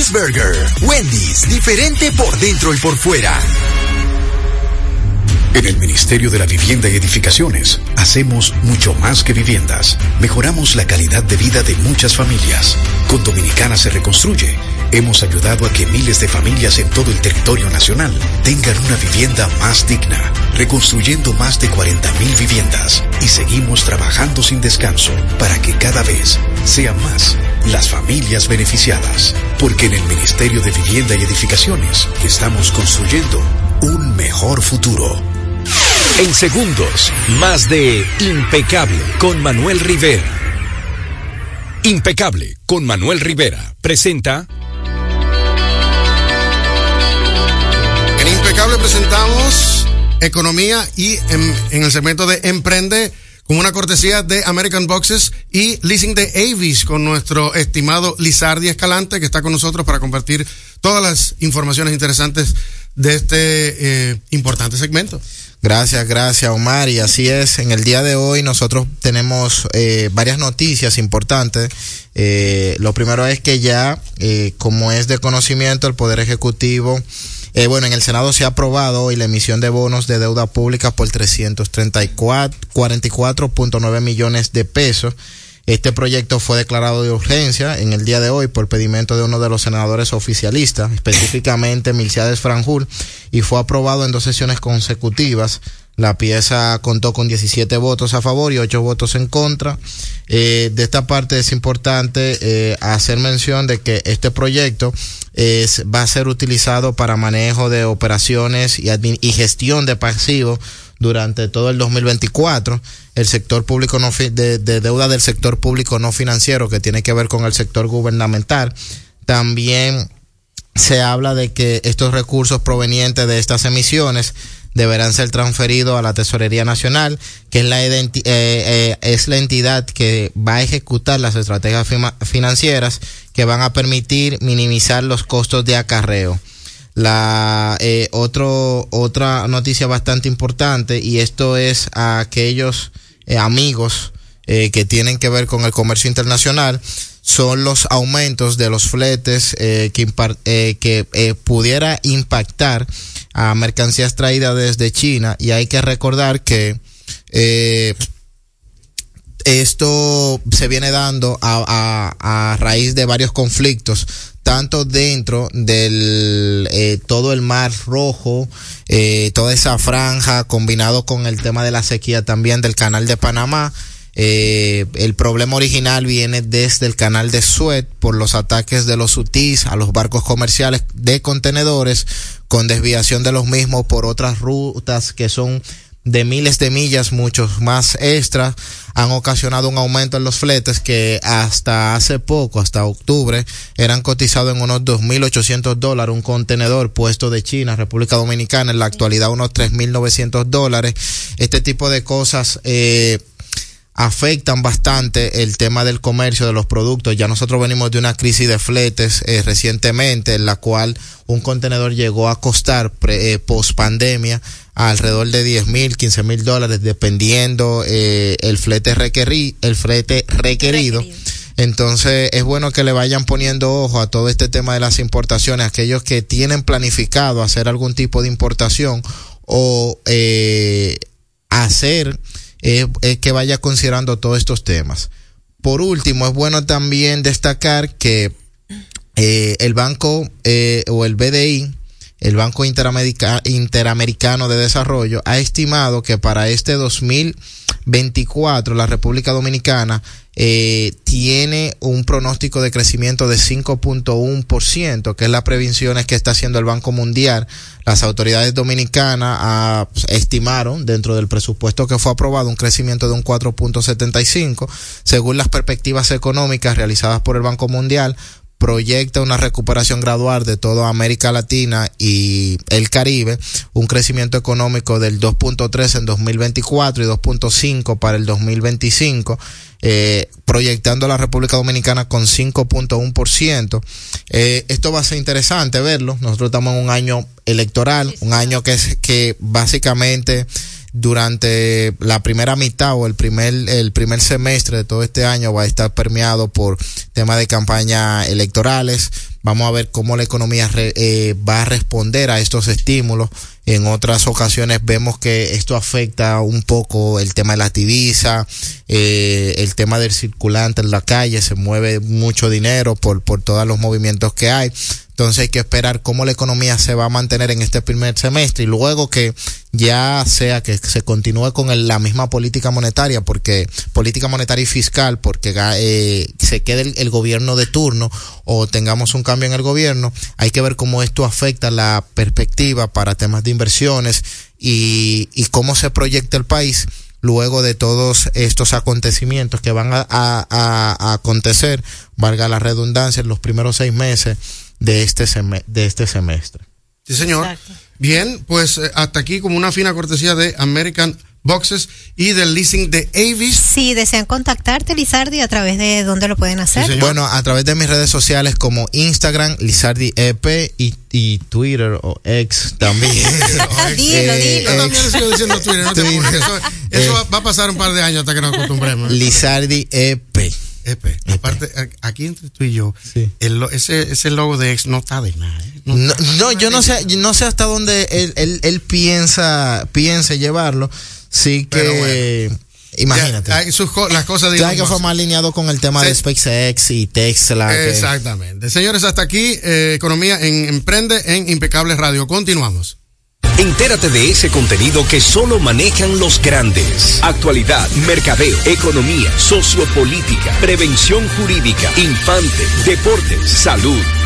Wendy's, diferente por dentro y por fuera.
En el Ministerio de la Vivienda y Edificaciones hacemos mucho más que viviendas. Mejoramos la calidad de vida de muchas familias. Con Dominicana se reconstruye. Hemos ayudado a que miles de familias en todo el territorio nacional tengan una vivienda más digna, reconstruyendo más de 40.000 viviendas y seguimos trabajando sin descanso para que cada vez sean más las familias beneficiadas. Porque en el Ministerio de Vivienda y Edificaciones estamos construyendo un mejor futuro.
En segundos, más de Impecable con Manuel Rivera. Impecable con Manuel Rivera presenta.
Impecable presentamos economía y en, en el segmento de Emprende con una cortesía de American Boxes y Leasing de Avis con nuestro estimado Lizardi Escalante que está con nosotros para compartir todas las informaciones interesantes de este eh, importante segmento.
Gracias, gracias Omar. Y así es, en el día de hoy nosotros tenemos eh, varias noticias importantes. Eh, lo primero es que ya, eh, como es de conocimiento, el Poder Ejecutivo, eh, bueno, en el Senado se ha aprobado hoy la emisión de bonos de deuda pública por 344.9 millones de pesos. Este proyecto fue declarado de urgencia en el día de hoy por pedimento de uno de los senadores oficialistas, específicamente Milciades Franjul, y fue aprobado en dos sesiones consecutivas. La pieza contó con 17 votos a favor y 8 votos en contra. Eh, de esta parte es importante eh, hacer mención de que este proyecto es, va a ser utilizado para manejo de operaciones y, gestión de pasivos durante todo el 2024 el sector público no de, deuda del sector público no financiero que tiene que ver con el sector gubernamental también se habla de que estos recursos provenientes de estas emisiones deberán ser transferidos a la Tesorería Nacional, que es la, eh, eh, es la entidad que va a ejecutar las estrategias financieras que van a permitir minimizar los costos de acarreo. La eh, otra noticia bastante importante y esto es a aquellos amigos que tienen que ver con el comercio internacional son los aumentos de los fletes que, que pudiera impactar a mercancías traídas desde China y hay que recordar que esto se viene dando a raíz de varios conflictos tanto dentro del eh, todo el mar rojo, eh, toda esa franja, combinado con el tema de la sequía también del canal de Panamá. Eh, el problema original viene desde el canal de Suez por los ataques de los UTIs a los barcos comerciales de contenedores con desviación de los mismos por otras rutas que son de miles de millas, muchos más extras, han ocasionado un aumento en los fletes que hasta hace poco, hasta octubre, eran cotizados en unos 2.800 dólares un contenedor puesto de China, República Dominicana, en la actualidad unos 3.900 dólares. Este tipo de cosas eh, afectan bastante el tema del comercio de los productos. Ya nosotros venimos de una crisis de fletes eh, recientemente en la cual un contenedor llegó a costar pre, eh, post pandemia alrededor de 10 mil, 15 mil dólares dependiendo eh, el flete requerí, el flete requerido. requerido. Entonces es bueno que le vayan poniendo ojo a todo este tema de las importaciones, aquellos que tienen planificado hacer algún tipo de importación o eh, hacer eh, que vaya considerando todos estos temas. por último, es bueno también destacar que eh, el banco eh, o el BDI, el Banco Interamerica, Interamericano de Desarrollo, ha estimado que para este 2024 la República Dominicana eh, tiene un pronóstico de crecimiento de 5.1%, que es la previsiones que está haciendo el Banco Mundial. Las autoridades dominicanas ah, estimaron dentro del presupuesto que fue aprobado un crecimiento de un 4.75, según las perspectivas económicas realizadas por el Banco Mundial proyecta una recuperación gradual de toda América Latina y el Caribe, un crecimiento económico del 2.3 en 2024 y 2.5 para el 2025. Eh, proyectando a la República Dominicana con 5.1%. Eh, esto va a ser interesante verlo. Nosotros estamos en un año electoral, un año que, es, que básicamente durante la primera mitad o el primer, el primer semestre de todo este año va a estar permeado por temas de campaña electorales. Vamos a ver cómo la economía eh, va a responder a estos estímulos. En otras ocasiones vemos que esto afecta un poco el tema de la divisa, eh, el tema del circulante en la calle, se mueve mucho dinero por, por todos los movimientos que hay. Entonces hay que esperar cómo la economía se va a mantener en este primer semestre y luego que ya sea que se continúe con la misma política monetaria, porque política monetaria y fiscal, porque eh, se quede el, el, gobierno de turno o tengamos un cambio en el gobierno, hay que ver cómo esto afecta la perspectiva para temas de inversiones y, y cómo se proyecta el país luego de todos estos acontecimientos que van a, a, a acontecer, valga la redundancia, en los primeros seis meses de este, sem de este semestre.
Sí, señor. Exacto. Bien, pues eh, hasta aquí como una fina cortesía de American Boxes y del leasing de Avis.
Si desean contactarte, Lizardi, a través de dónde lo pueden hacer.
Sí, bueno, a través de mis redes sociales como Instagram, Lizardi EP y, y Twitter o X también.
dilo, eh, dilo.
Yo también sigo diciendo Twitter, no Twitter. Eso, eso eh, va a pasar un par de años hasta que nos acostumbremos.
Lizardi EP.
Epe, Epe. aparte, aquí entre tú y yo, sí. el, ese, ese logo de ex no está de nada. ¿eh?
No, no, no, yo no sé, no sé hasta dónde él, él, él piensa, piense llevarlo. Sí que, bueno. imagínate.
Ya, sus, las cosas
Tiene que fue más alineado con el tema sí. de SpaceX y Tesla.
Exactamente. Que... Señores, hasta aquí, eh, Economía en Emprende en Impecable Radio. Continuamos.
Entérate de ese contenido que solo manejan los grandes. Actualidad, mercadeo, economía, sociopolítica, prevención jurídica, infante, deportes, salud,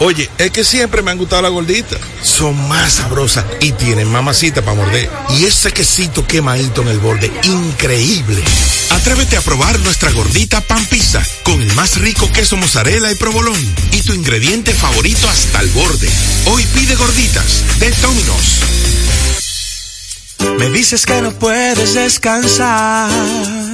Oye, es que siempre me han gustado las gorditas. Son más sabrosas y tienen mamacita para morder. Y ese quesito quemadito en el borde, increíble.
Atrévete a probar nuestra gordita pan pizza con el más rico queso mozzarella y provolón y tu ingrediente favorito hasta el borde. Hoy pide gorditas de Domino's.
Me dices que no puedes descansar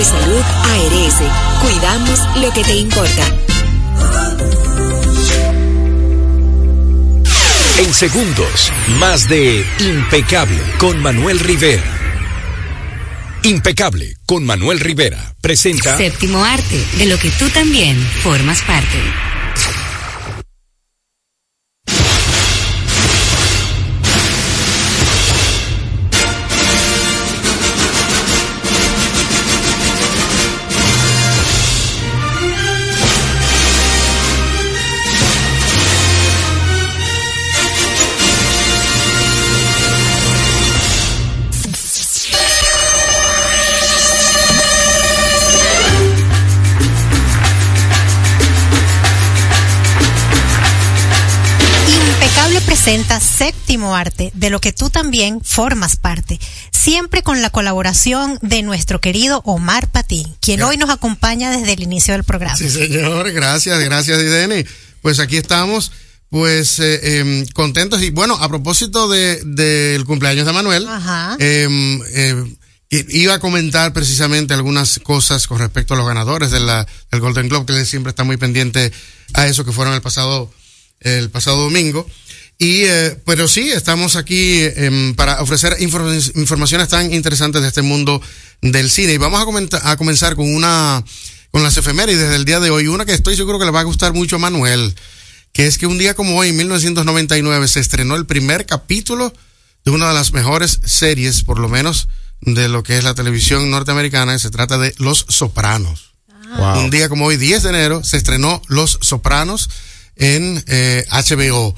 Salud ARS, cuidamos lo que te importa.
En segundos, más de Impecable con Manuel Rivera. Impecable con Manuel Rivera presenta
Séptimo arte, de lo que tú también formas parte.
Presenta Séptimo Arte, de lo que tú también formas parte, siempre con la colaboración de nuestro querido Omar Patín, quien hoy nos acompaña desde el inicio del programa.
Sí, señor, gracias, gracias, Ideni. Pues aquí estamos, pues eh, em, contentos y bueno, a propósito de del cumpleaños de Manuel,
Ajá.
eh, iba a comentar precisamente algunas cosas con respecto a los ganadores de la, del Golden Globe, que siempre está muy pendiente a eso que fueron el pasado, el pasado domingo. Y, eh, pero sí, estamos aquí em, para ofrecer inform- informaciones tan interesantes de este mundo del cine. Y vamos a, a comenzar con una, con las efemérides del día de hoy. Una que estoy seguro que le va a gustar mucho a Manuel, que es que un día como hoy, en 1999, se estrenó el primer capítulo de una de las mejores series, por lo menos de lo que es la televisión norteamericana, y se trata de Los Sopranos.
Wow.
Un día como hoy, 10 de enero, se estrenó Los Sopranos en eh, HBO.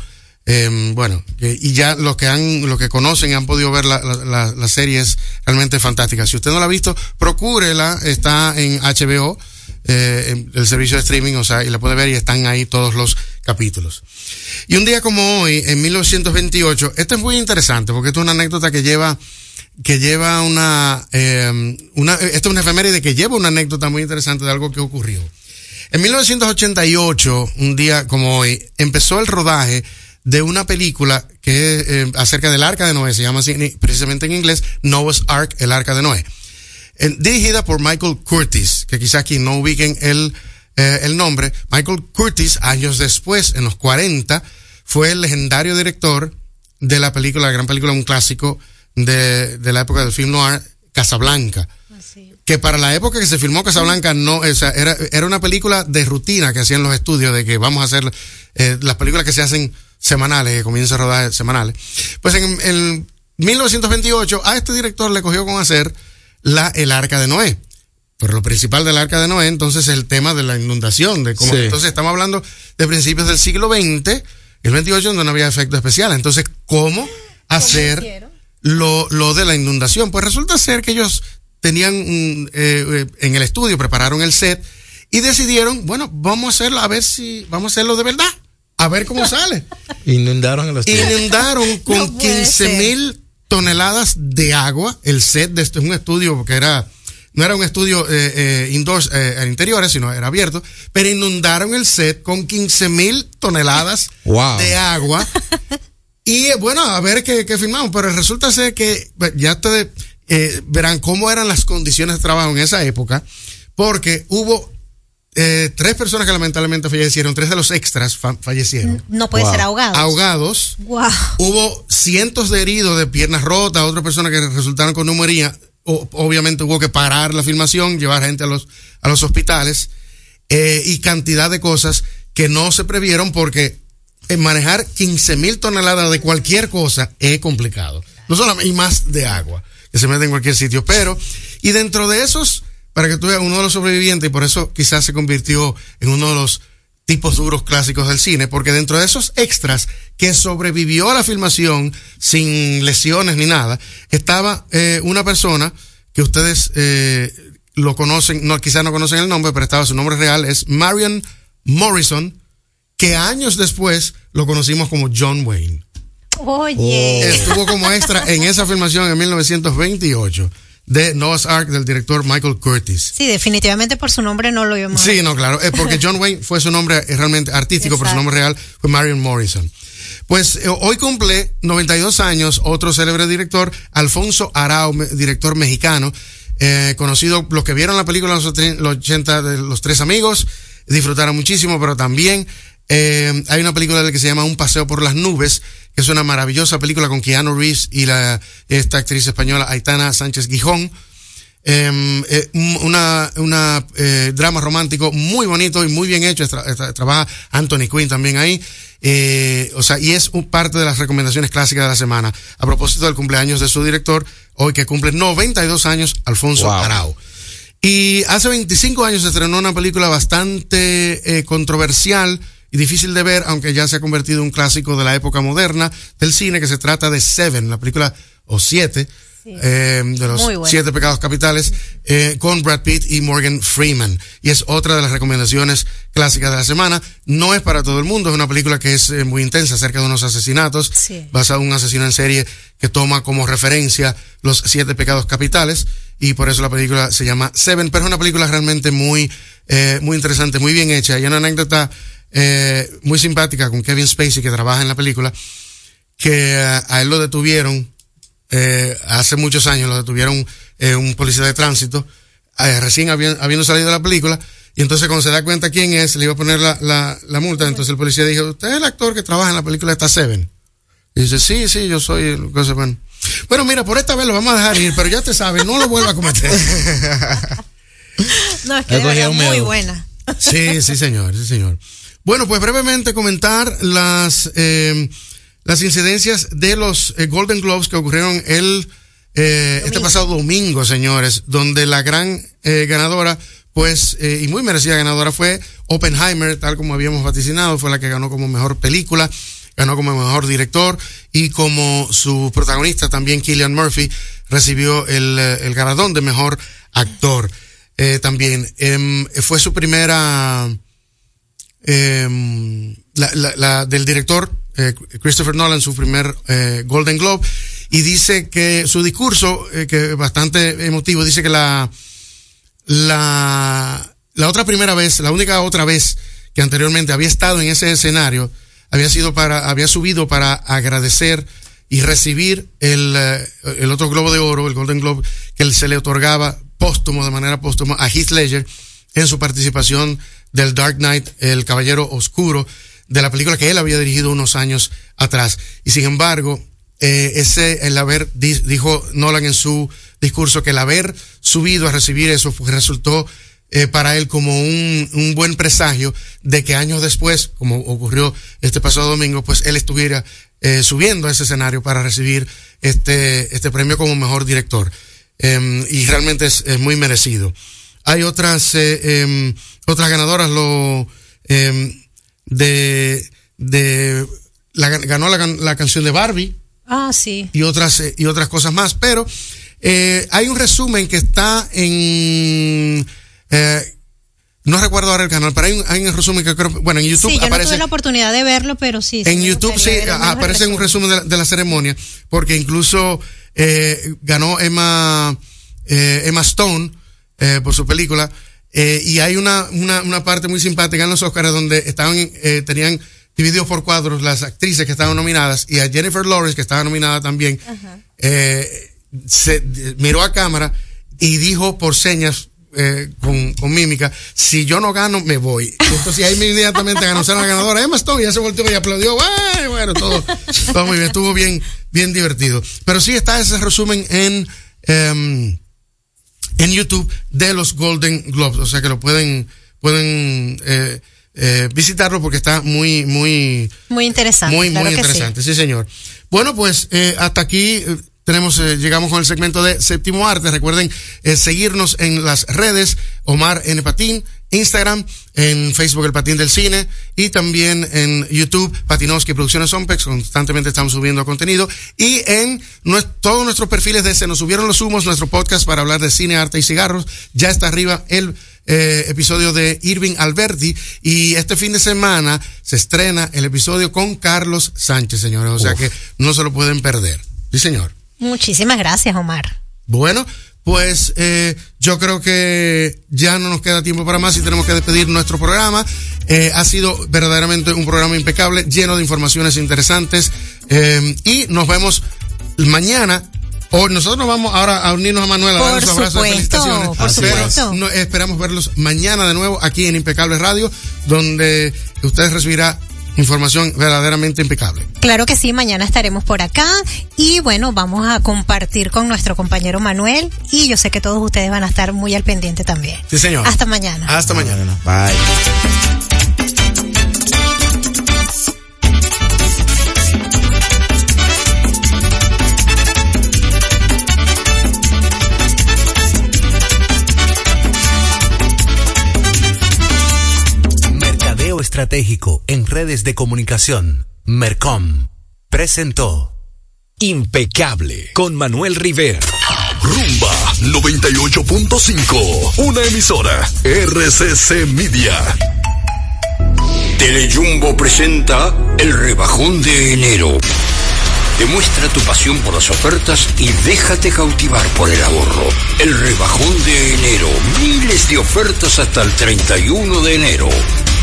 Eh, bueno, y ya los que han, los que conocen han podido ver la, la, la, serie es realmente fantástica. Si usted no la ha visto, procúrela, está en HBO, eh, el servicio de streaming, o sea, y la puede ver y están ahí todos los capítulos. Y un día como hoy, en 1928, esto es muy interesante porque esto es una anécdota que lleva, que lleva una, eh, una, esto es una efeméride que lleva una anécdota muy interesante de algo que ocurrió. En 1988, un día como hoy, empezó el rodaje de una película que es eh, acerca del arca de Noé, se llama así, precisamente en inglés Noah's Ark, el arca de Noé. Eh, dirigida por Michael Curtis, que quizás aquí no ubiquen el, eh, el nombre. Michael Curtis, años después, en los 40, fue el legendario director de la película, la gran película, un clásico de, de la época del film noir, Casablanca que para la época que se filmó Casablanca no, o sea, era, era una película de rutina que hacían los estudios de que vamos a hacer eh, las películas que se hacen semanales, que comienza a rodar semanales. Pues en, en 1928 a este director le cogió con hacer la El Arca de Noé. Pero lo principal del Arca de Noé entonces es el tema de la inundación, de cómo
Sí.
entonces estamos hablando de principios del siglo XX, el 28 donde no había efectos especiales. Entonces, ¿cómo hacer lo, lo de la inundación? Pues resulta ser que ellos tenían un, eh, eh, en el estudio, prepararon el set y decidieron, bueno, vamos a hacerlo, a ver si, vamos a hacerlo de verdad, a ver cómo sale.
Inundaron el estudio.
Inundaron con
No puede
15
ser.
mil toneladas de agua el set de este, un estudio porque era, no era un estudio eh, eh, indoors, eh, en interiores, sino era abierto, pero inundaron el set con 15 mil toneladas
Wow.
de agua. Y eh, bueno, a ver qué, qué filmamos, pero resulta ser que pues, ya ustedes eh, verán cómo eran las condiciones de trabajo en esa época, porque hubo eh, tres personas que lamentablemente fallecieron, tres de los extras fa- fallecieron.
No puede ser ahogado.
Ahogados.
Wow.
Hubo cientos de heridos de piernas rotas, otras personas que resultaron con neumonía. O- obviamente hubo que parar la filmación, llevar gente a los, a los hospitales eh, y cantidad de cosas que no se previeron porque eh, manejar 15 mil toneladas de cualquier cosa es complicado. No solamente, y más de agua, que se mete en cualquier sitio. Pero, y dentro de esos, para que tú veas, uno de los sobrevivientes, y por eso quizás se convirtió en uno de los tipos duros clásicos del cine, porque dentro de esos extras que sobrevivió a la filmación sin lesiones ni nada, estaba eh, una persona que ustedes eh, lo conocen, no, quizás no conocen el nombre, pero estaba su nombre real, es Marion Morrison, que años después lo conocimos como John Wayne.
Oye.
Estuvo como extra en esa filmación en 1928 de Noah's Ark del director Michael Curtis.
Sí, definitivamente por su nombre no lo íbamos a
Sí, no, claro, es porque John Wayne fue su nombre eh, realmente artístico, pero su nombre real fue Marion Morrison. Pues eh, hoy cumple 92 años otro célebre director, Alfonso Arau, me- director mexicano, eh, conocido, los que vieron la película en los, los 80 de Los Tres Amigos, disfrutaron muchísimo, pero también eh, hay una película que se llama Un Paseo por las Nubes, que es una maravillosa película con Keanu Reeves y la, esta actriz española Aitana Sánchez Gijón. Eh, eh, un- una, una eh, drama romántico muy bonito y muy bien hecho. Tra- tra- trabaja Anthony Quinn también ahí. Eh, o sea, y es un parte de las recomendaciones clásicas de la semana. A propósito del cumpleaños de su director, hoy que cumple 92 años, Alfonso
Wow.
Arau. Y hace 25 años se estrenó una película bastante controversial y difícil de ver, aunque ya se ha convertido en un clásico de la época moderna del cine, que se trata de Seven, la película, o Siete, eh, de los siete pecados capitales, eh, con Brad Pitt y Morgan Freeman. Y es otra de las recomendaciones clásicas de la semana. No es para todo el mundo, es una película que es eh, muy intensa acerca de unos asesinatos,
Sí.
basado en un asesino en serie que toma como referencia los siete pecados capitales y por eso la película se llama Seven, pero es una película realmente muy, eh, muy interesante, muy bien hecha. Hay una anécdota eh, muy simpática con Kevin Spacey que trabaja en la película, que eh, a él lo detuvieron eh, hace muchos años, lo detuvieron eh, un policía de tránsito, eh, recién habi- habiendo salido de la película, y entonces cuando se da cuenta quién es, le iba a poner la, la, la multa, entonces el policía dijo, ¿usted es el actor que trabaja en la película esta Seven? Y dice, sí, sí, yo soy el cosa bueno. Bueno, mira, por esta vez lo vamos a dejar ir, pero ya te sabes, no lo vuelva a cometer.
No, es que
un
muy buena.
Sí, sí, señor, sí, señor. Bueno, pues brevemente comentar las, eh, las incidencias de los eh, Golden Globes que ocurrieron el, eh, este pasado domingo, señores, donde la gran eh, ganadora, pues, eh, y muy merecida ganadora fue Oppenheimer, tal como habíamos vaticinado, fue la que ganó como mejor película, ganó como mejor director y como su protagonista también, Killian Murphy, recibió el, eh, el galardón de mejor actor. Eh, también em, fue su primera em, la, la- del director eh, Christopher Nolan su primer eh, Golden Globe y dice que su discurso eh, que es bastante emotivo dice que la la la otra primera vez la única otra vez que anteriormente había estado en ese escenario había sido para había subido para agradecer y recibir el, eh, el otro globo de oro, el Golden Globe, que se le otorgaba póstumo, de manera póstuma, a Heath Ledger en su participación del Dark Knight, el Caballero Oscuro, de la película que él había dirigido unos años atrás. Y sin embargo, eh, ese, el haber, di- dijo Nolan en su discurso, que el haber subido a recibir eso resultó eh, para él como un, un buen presagio de que años después, como ocurrió este pasado domingo, pues él estuviera eh, subiendo a ese escenario para recibir este, este premio como mejor director. Em, y realmente es, es muy merecido. Hay otras, em, otras ganadoras, lo, em, de, de, la, ganó la, la canción de Barbie,
Ah, sí.
y otras eh, y otras cosas más pero eh, hay un resumen que está en eh, no recuerdo ahora el canal pero hay un, hay un resumen que creo bueno en YouTube
sí, yo no
aparece
tuve la oportunidad de verlo, pero sí.
en YouTube sí aparece un resumen de la, de la ceremonia porque incluso eh, ganó Emma eh, Emma Stone eh, por su película eh, y hay una, una una parte muy simpática en los Oscars donde estaban eh, tenían divididos por cuadros las actrices que estaban nominadas y a Jennifer Lawrence que estaba nominada también eh, se miró a cámara y dijo por señas eh, con, con mímica, si yo no gano, me voy. Entonces ahí inmediatamente anunciaron a la ganadora, Emma Stone, ya se volteó y aplaudió, bueno, bueno, todo, todo muy bien, estuvo bien, bien divertido. Pero sí está ese resumen en, em, en YouTube de los Golden Globes, o sea que lo pueden, pueden eh, eh, visitarlo porque está muy, muy,
Muy interesante.
muy,
claro
muy
sí.
interesante. Sí. señor. Bueno, pues eh, hasta aquí tenemos, eh, llegamos con el segmento de Séptimo Arte. Recuerden eh, seguirnos en las redes, Omar N. Patín, Instagram, en Facebook El Patín del Cine y también en YouTube Patinowski Producciones Ompex. Constantemente estamos subiendo contenido y en nues- todos nuestros perfiles de Se nos subieron los humos, nuestro podcast para hablar de cine, arte y cigarros. Ya está arriba el eh, episodio de Irving Alberti y este fin de semana se estrena el episodio con Carlos Sánchez, señores. O sea que no se lo pueden perder. Sí, señor.
Muchísimas gracias, Omar.
Bueno, pues eh, yo creo que ya no nos queda tiempo para más y tenemos que despedir nuestro programa. Eh, ha sido verdaderamente un programa impecable, lleno de informaciones interesantes eh, y nos vemos mañana. O nosotros nos vamos ahora a unirnos a Manuela, a
Por supuesto,
felicitaciones.
por
Pero
supuesto.
no- esperamos verlos mañana de nuevo aquí en Impecable Radio, donde ustedes recibirán información verdaderamente impecable.
Claro que sí, mañana estaremos por acá y bueno, vamos a compartir con nuestro compañero Manuel y yo sé que todos ustedes van a estar muy al pendiente también.
Sí, señor.
Hasta mañana.
Hasta mañana.
Bye.
Estratégico en redes de comunicación. Mercom presentó
Impecable con Manuel Rivera.
Rumba 98.5, una emisora RCC Media.
Telejumbo presenta el rebajón de enero. Demuestra tu pasión por las ofertas y déjate cautivar por el ahorro. El rebajón de enero. Miles de ofertas hasta el 31 de enero.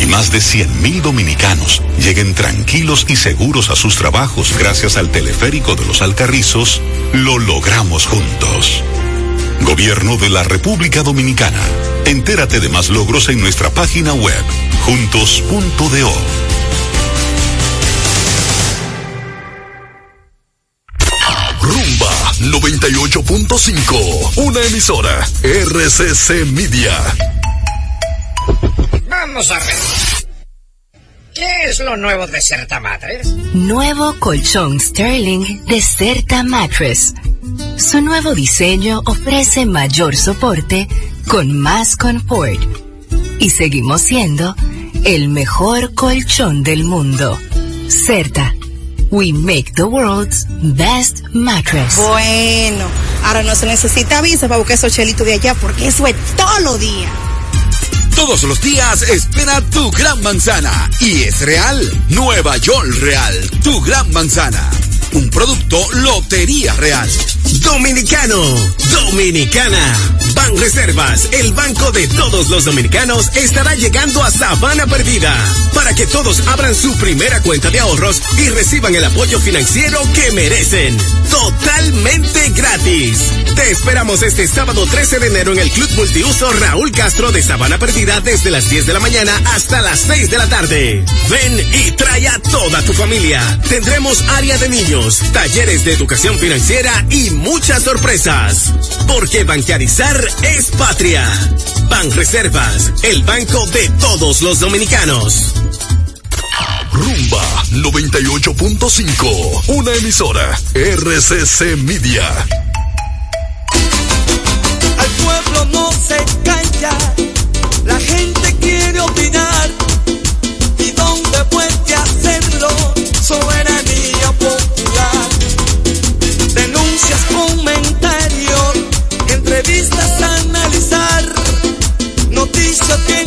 y más de 100.000 dominicanos lleguen tranquilos y seguros a sus trabajos gracias al teleférico de los Alcarrizos, lo logramos juntos. Gobierno de la República Dominicana. Entérate de más logros en nuestra página web, juntos.do.
Rumba 98.5, una emisora RCC Media.
Vamos a ver. ¿Qué es lo nuevo de Certa Matres?
Nuevo colchón Sterling de Certa Mattress. Su nuevo diseño ofrece mayor soporte con más confort. Y seguimos siendo el mejor colchón del mundo. Certa. We make the world's best mattress.
Bueno, ahora no se necesita visa para buscar esos chelitos de allá porque eso es todo lo día.
Todos los días espera tu gran manzana. Y es real. Nueva York Real, tu gran manzana. Un producto Lotería Real.
Dominicano, dominicana, Ban Reservas, el banco de todos los dominicanos, estará llegando a Sabana Perdida para que todos abran su primera cuenta de ahorros y reciban el apoyo financiero que merecen. Totalmente gratis. Te esperamos este sábado 13 de enero en el Club Multiuso Raúl Castro de Sabana Perdida desde las 10 de la mañana hasta las 6 de la tarde. Ven y trae a toda tu familia. Tendremos área de niños, talleres de educación financiera y muchas sorpresas. Porque bancarizar es patria. Ban Reservas, el banco de todos los dominicanos.
Rumba 98.5, una emisora RCC Media.
Al pueblo no se calla, la gente quiere opinar. ¿Y dónde puede hacerlo? Soberanía Noticias bien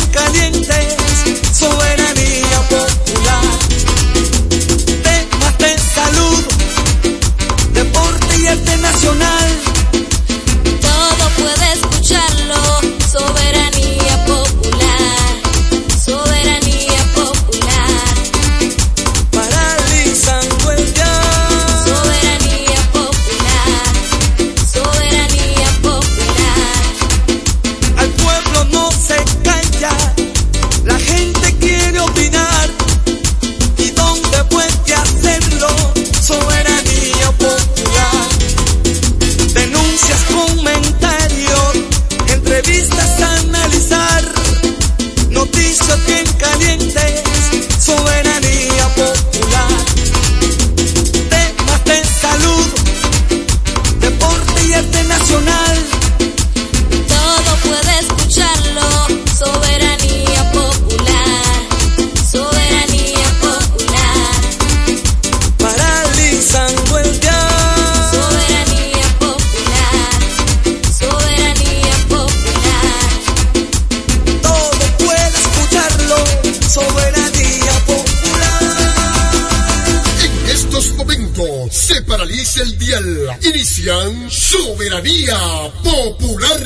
Inician Soberanía Popular.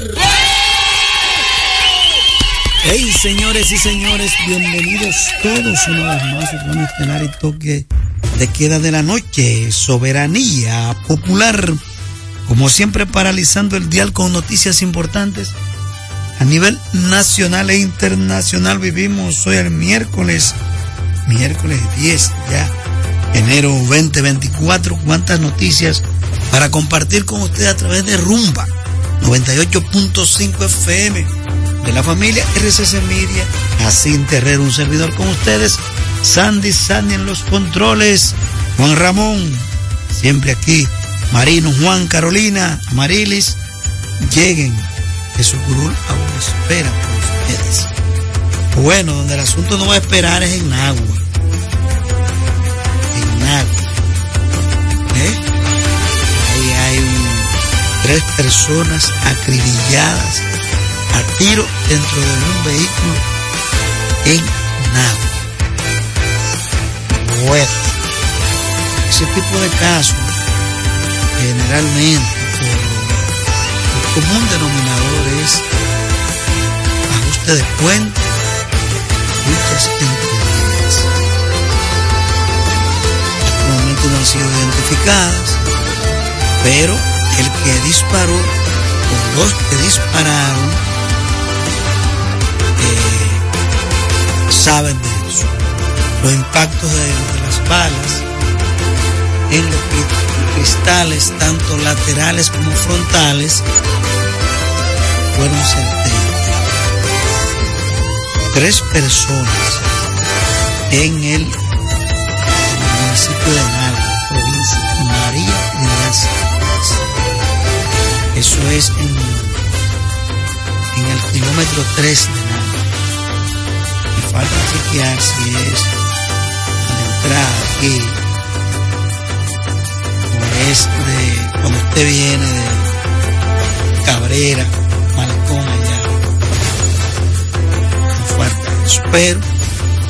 Hey, señores y señores, bienvenidos todos una vez más a Urbano Estelar y toque de queda de la noche. Soberanía popular. Como siempre, paralizando el dial con noticias importantes. A nivel nacional e internacional vivimos hoy el miércoles, miércoles 10 ya, enero 2024. Cuántas noticias para compartir con ustedes a través de Rumba 98.5 FM de la familia RCC Media, así Terrero, un servidor con ustedes, Sandy Sandy en los controles, Juan Ramón, siempre aquí, Marino, Juan, Carolina, Amarilis, lleguen, que su curul ahora espera por ustedes. Bueno, donde el asunto no va a esperar es en agua. Tres personas acribilladas a tiro dentro de un vehículo en nada. Bueno, ese tipo de casos, generalmente, el común denominador es ajuste de cuenta, luchas internas. Hasta el momento no han sido identificadas, pero el que disparó, o los que dispararon, eh, saben de eso. Los impactos de, las balas en los cri- cristales, tanto laterales como frontales, fueron certeros. Tres personas en el municipio de Nalga, provincia María Trinidad Eso es en, en el kilómetro 3 de. Me falta chequear si es a la entrada aquí o es de cuando usted viene de Cabrera, Malecón allá. Me falta eso, pero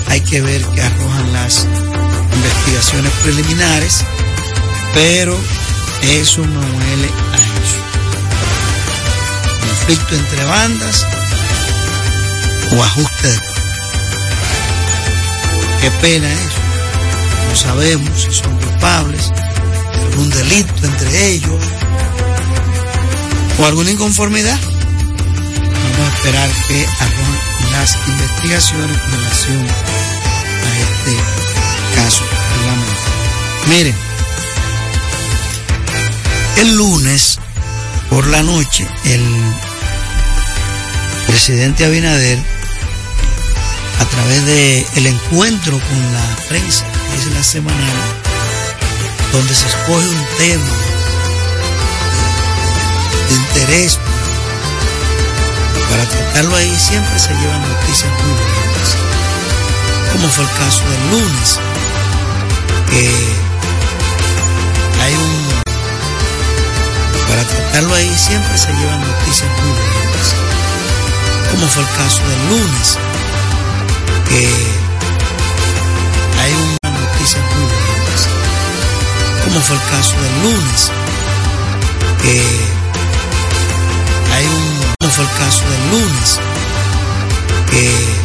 hay que ver que arrojan las investigaciones preliminares, pero eso no huele a. Me conflicto entre bandas o ajuste de. Qué pena eso. No sabemos si son culpables de algún delito entre ellos o alguna inconformidad. Vamos a esperar que hagan las investigaciones con relación a este caso. Miren, el lunes por la noche, el presidente Abinader, a través de el encuentro con la prensa, que es la semanal, donde se escoge un tema de interés para tratarlo ahí, siempre se llevan noticias muy buenas. Como fue el caso del lunes, que hay un para tratarlo ahí siempre se llevan noticias muy buenas como fue el caso del lunes, que hay una noticia muy buenas, como fue el caso del lunes, que hay un, como fue el caso del lunes, que